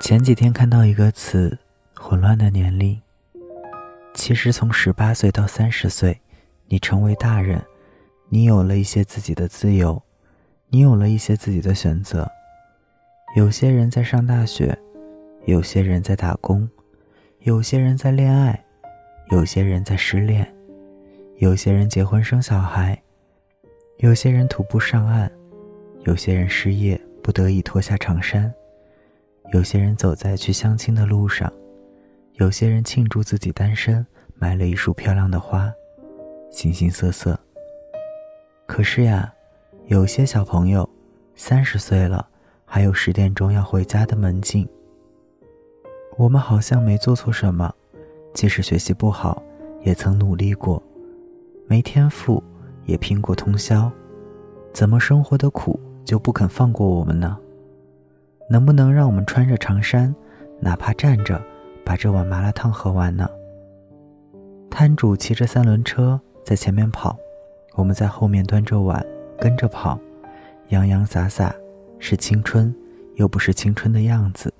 前几天看到一个词“混乱的年龄”，其实从十八岁到三十岁，你成为大人，你有了一些自己的自由，你有了一些自己的选择。有些人在上大学，有些人在打工，有些人在恋爱，有些人在失恋，有些人结婚生小孩，有些人徒步上岸，有些人失业不得已脱下长衫。有些人走在去相亲的路上，有些人庆祝自己单身，买了一束漂亮的花，形形色色。可是呀，有些小朋友三十岁了，还有十点钟要回家的门禁。我们好像没做错什么，即使学习不好，也曾努力过，没天赋也拼过通宵，怎么生活的苦就不肯放过我们呢？能不能让我们穿着长衫，哪怕站着，把这碗麻辣烫喝完呢？摊主骑着三轮车在前面跑，我们在后面端着碗跟着跑，洋洋洒洒，是青春，又不是青春的样子。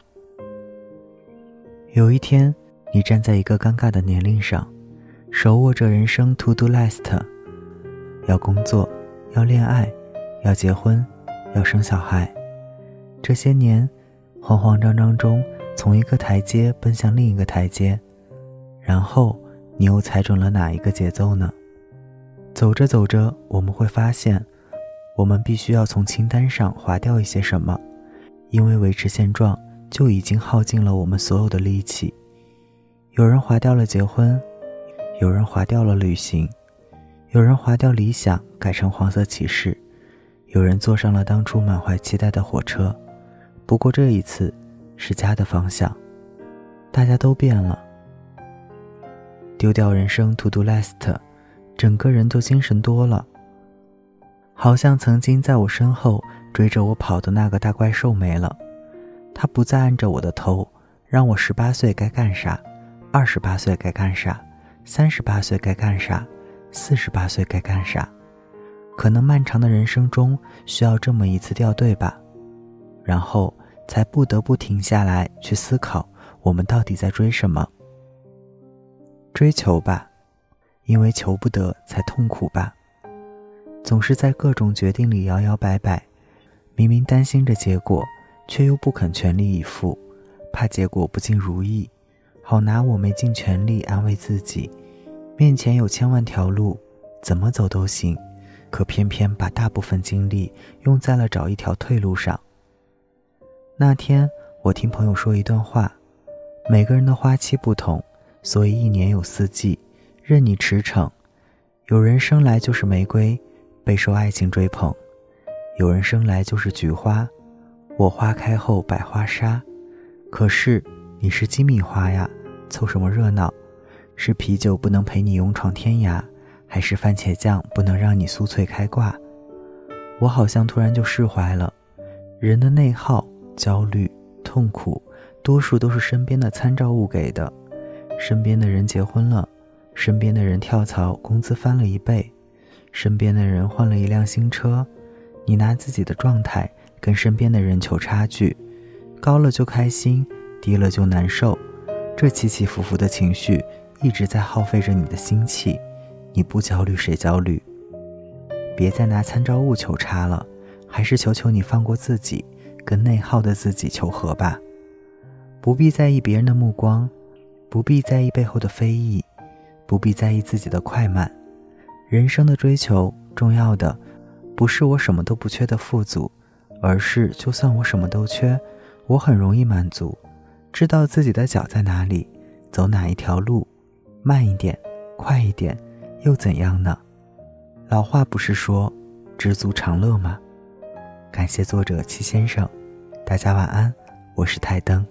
有一天，你站在一个尴尬的年龄上，手握着人生 to do list，要工作，要恋爱，要结婚，要生小孩。这些年，慌慌张张中，从一个台阶奔向另一个台阶，然后你又踩准了哪一个节奏呢？走着走着，我们会发现，我们必须要从清单上划掉一些什么，因为维持现状就已经耗尽了我们所有的力气。有人划掉了结婚，有人划掉了旅行，有人划掉理想改成黄色骑士，有人坐上了当初满怀期待的火车。不过这一次，是家的方向。大家都变了，丢掉人生 to do list，整个人都精神多了。好像曾经在我身后追着我跑的那个大怪兽没了，他不再按着我的头，让我十八岁该干啥，二十八岁该干啥，三十八岁该干啥，四十八岁该干啥。可能漫长的人生中需要这么一次掉队吧。然后才不得不停下来去思考，我们到底在追什么？追求吧，因为求不得才痛苦吧。总是在各种决定里摇摇摆摆，明明担心着结果，却又不肯全力以赴，怕结果不尽如意，好拿我没尽全力安慰自己。面前有千万条路，怎么走都行，可偏偏把大部分精力用在了找一条退路上。那天，我听朋友说一段话：每个人的花期不同，所以一年有四季，任你驰骋。有人生来就是玫瑰，备受爱情追捧；有人生来就是菊花，我花开后百花杀。可是你是金米花呀，凑什么热闹？是啤酒不能陪你勇闯天涯，还是番茄酱不能让你酥脆开挂？我好像突然就释怀了，人的内耗。焦虑、痛苦，多数都是身边的参照物给的。身边的人结婚了，身边的人跳槽，工资翻了一倍，身边的人换了一辆新车。你拿自己的状态跟身边的人求差距，高了就开心，低了就难受。这起起伏伏的情绪一直在耗费着你的心气。你不焦虑谁焦虑？别再拿参照物求差了，还是求求你放过自己。跟内耗的自己求和吧，不必在意别人的目光，不必在意背后的非议，不必在意自己的快慢。人生的追求，重要的不是我什么都不缺的富足，而是就算我什么都缺，我很容易满足。知道自己的脚在哪里，走哪一条路，慢一点，快一点，又怎样呢？老话不是说知足常乐吗？感谢作者七先生，大家晚安，我是台灯。